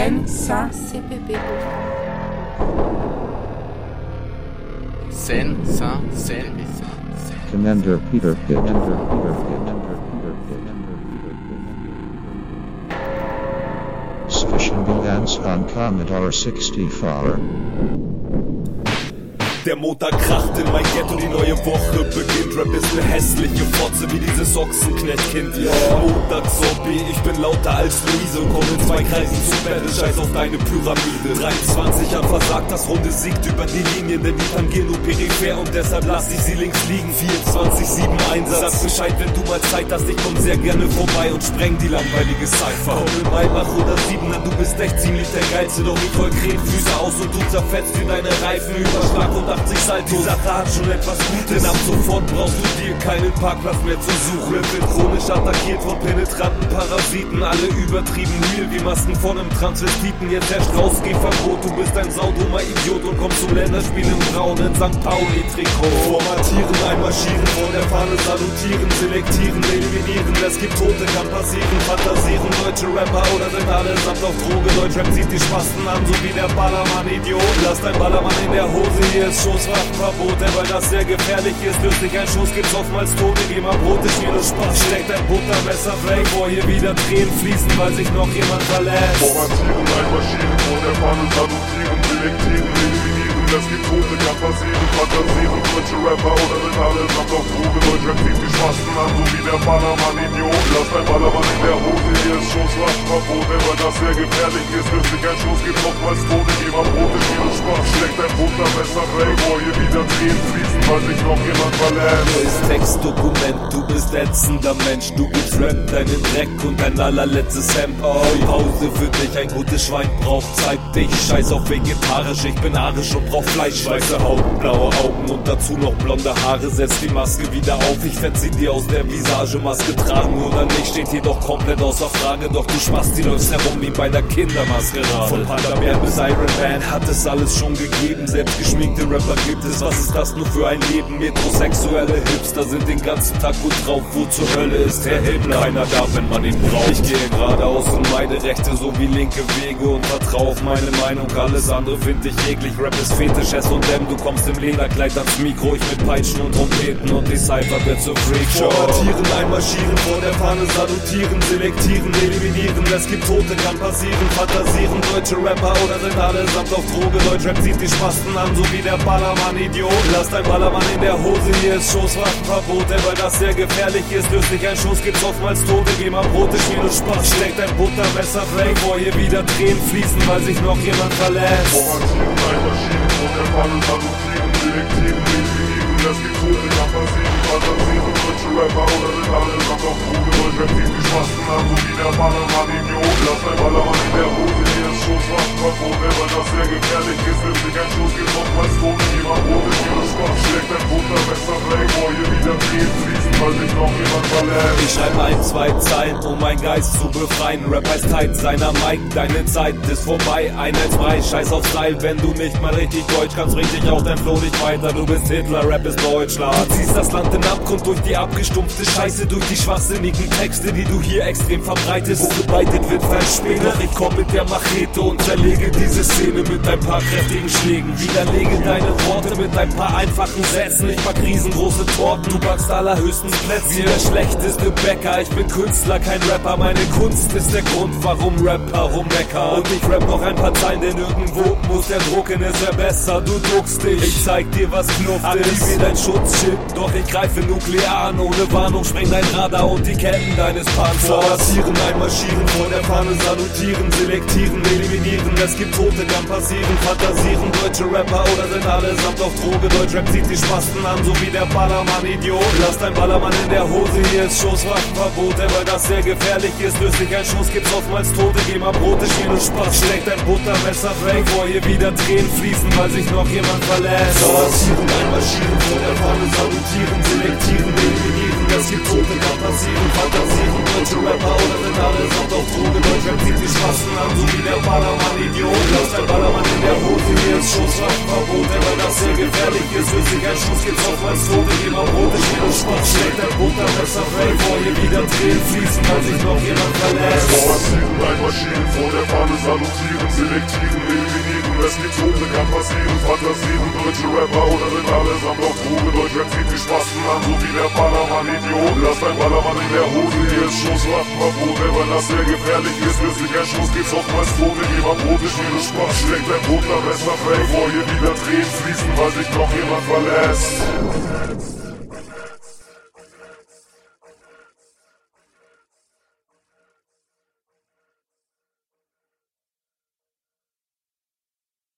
Seine-Saint-CPB. Commander Peter Pitt. Commander Peter Pitt. Sufficient balance on Commodore 64. Der Montag kracht in mein Ghetto, die neue Woche beginnt. Rap ist ne hässliche Fotze wie dieses Ochsenknechtkind. Ja. Montag Zombie, ich bin lauter als Luise und komm in zwei Kreisen zu Battle. Scheiß auf deine Pyramide. 23 hat versagt, das Runde siegt über die Linien, denn die tangieren nur peripher und deshalb lass ich sie links liegen. 24, 7 Einsatz. Sag Bescheid, wenn du mal Zeit hast, ich komm sehr gerne vorbei und spreng die langweilige Cypher. Komm in Maybach oder 7, du bist echt ziemlich der Geilste, doch ich hol Füße aus und du zerfetzt dir deine Reifen. Überschlag und 80 Salto. Die Sache hat schon etwas Gutes. Denn ab sofort brauchst du dir keinen Parkplatz mehr zu suchen. Wird chronisch attackiert von penetranten Parasiten. Alle übertrieben real wie Masken von einem Transvestiten. Jetzt herrscht Rausgehverbot. Du bist ein saudummer Idiot und kommst zum Länderspiel im braunen St. Pauli-Trikot. Formatieren, einmarschieren, vor der Fahne salutieren, selektieren, eliminieren. Es gibt Tote, kann passieren, fantasieren. Deutsche Rapper oder sind allesamt auf Droge. Deutschrap zieht die Spasten an, so wie der Ballermann-Idiot. Lass dein Ballermann in der Hose, hier ist Schusswaffenverbot, denn weil das sehr gefährlich ist, löst sich ein Schuss, gibt's oftmals Tote, geh mal Brot, ist wieder Spaß, steckt ein Buttermesser weg, vor hier wieder Tränen fließen, weil sich noch jemand verlässt. Formatieren, einmarschieren, Fahne salutieren, selektieren, eliminieren, es gibt Tote, kann passieren, fantasieren, deutsche Rapper oder sind allesamt auf Droge, Deutschrap zieht die Spasten an, so wie der Ballermann Idiot, lass dein Ballermann in der Das sehr gefährlich ist, sich ein Schuss, gibt's oftmals Tote, geh mal Brot, ist wieder Spaß, steckt ein Buttermesser weg, vor hier wieder Tränen fließen, weil sich noch jemand verlässt. Du bist Textdokument, du bist ätzender Mensch, du gibst Rap deinen Dreck und dein allerletztes Hemd. Oh, Pause für dich, ein gutes Schwein braucht Zeit, dich scheiß auf vegetarisch, ich bin arisch und brauch Fleisch, weiße Haut, blaue Augen und dazu noch blonde Haare, setz die Maske wieder auf, ich sie dir aus der Visage, Maske tragen oder nicht, steht hier doch komplett außer Frage, doch du Spaß, die läufst herum wie bei der Kindermaskerade. Von Panda bis Iron Man hat es alles schon gegeben, selbst geschminkte Rapper gibt es, was ist das nur für ein Leben? Metrosexuelle Hipster sind den ganzen Tag gut drauf, wo zur Hölle ist der Himmel? Keiner da, wenn man ihn braucht. Ich gehe geradeaus und meide rechte sowie linke Wege und vertrau auf meine Meinung, alles andere find ich eklig, Rap ist Fetisch, S&M, du kommst im Lederkleid ans Mikro, ich mit Peitschen und Trompeten und die Cypher wird zur Freakshow. Formatieren, einmarschieren, vor der Fahne salutieren, selektieren, eliminieren, es gibt Tote, kann passieren, fantasieren, deutsche Rapper oder sind allesamt auf Droge, Deutschrap zieht die Spasten an, so wie der Ballermann Idiot. Lass dein Ballermann in der Hose, hier ist Schusswaffenverbot, denn weil das sehr gefährlich ist, löst sich ein Schuss, gibt's oftmals Tote, geh mal Brote, Spiel und Spaß, steckt ein Buttermesser weg, vor hier wieder Tränen fließen, weil sich noch jemand verlässt. Formatieren, einmarschieren, vor der Fahne salutieren, selektieren, eliminieren, es gibt Tote, kann passieren, fantasieren, deutsche Rapper oder sind allesamt auf Droge, Deutschrap zieht die Spasten an, so wie der Ballermann Idiot. Lass Schusswaffenverbot, denn weil das sehr gefährlich ist, löst sich ein Schuss, gibt's oftmals Tote, geh mal Brote, Spiel und Spaß, steckt ein Buttermesser weg, vor hier wieder Tränen fließen, weil sich noch jemand verlässt. Ich schreibe ein, zwei Zeilen, um mein Geist zu befreien. Rap heißt Zeit seiner Mike, deine Zeit ist vorbei. Einheitsbrei, scheiß auf Style, wenn du nicht mal richtig Deutsch kannst, richtig auch dein Flow nicht weiter. Du bist Hitler, Rap ist Deutschland. Ziehst das Land in Abgrund durch die abgestumpfte Scheiße, durch die schwachsinnigen Texte, die du hier extrem verbreitest. Wo gebeitet wird. Doch ich komm mit der Machete und zerlege diese Szene mit ein paar kräftigen Schlägen. Widerlege deine Worte mit ein paar einfachen Sätzen. Ich back riesengroße Torten, du backst allerhöchstens Plätze. Wie der schlechteste Bäcker, ich bin Künstler, kein Rapper. Meine Kunst ist der Grund, warum Rapper rummeckern. Und ich rap noch ein paar Zeilen, denn irgendwo muss der Druck in es wäre besser. Du duckst dich, ich zeig dir, was Knuff ist. Aktivier dein Schutzschild, doch ich greife nuklear an. Ohne Warnung spreng dein Radar und die Ketten deines Panzers. Formatieren, einmarschieren, vor der Fahne salutieren, selektieren, eliminieren. Es gibt Tote, kann passieren, fantasieren. Deutsche Rapper oder sind allesamt auf Droge. Deutschrap zieht die Spasten an, so wie der Ballermann Idiot. Lass dein Ballermann in der Hose, hier ist Schusswaffenverbot. Denn weil das sehr gefährlich ist, löst sich ein Schuss, gibt's oftmals Tote. Geh mal Brote, Spiel und Spaß, steckt ein Buttermesser weg, vor hier wieder Tränen fließen, weil sich noch jemand verlässt. Formatieren, einmarschieren, vor der Fahne salutieren, selektieren, eliminieren. Es gibt Tote, kann passieren, allesamt auf Droge. Deutschrap zieht die Straßen an, so wie der Ballermann-Idiot. Lass dein Ballermann in der Hose, hier ist Schusswaffenverbot, weil das sehr gefährlich ist. Für sich ein Schuss geht's auf als Tote, immer Brot, ich will Sport, schlägt der Buttermesser frei vor, hier wieder Tränen fließen, weil sich noch jemand verlässt. Vormarschieren, Maschinen vor der Fahne salutieren, selektieren, eliminieren, es gibt Tote, kann passieren, fantasieren, deutsche Rapper oder sind allesamt auf Drogen, Deutschrap zieht die Spasten an, so wie der Ballermann-Idiot. Lass dein Ballermann in der Hose, hier ist Schusswaffenverbot, weil das sehr gefährlich ist, für sich ein Schuss geht's oftmals jemand Brot, ich will Sport, schlägt der Buttermesser frei vor, hier wieder Tränen fließen, weil sich noch jemand verlässt.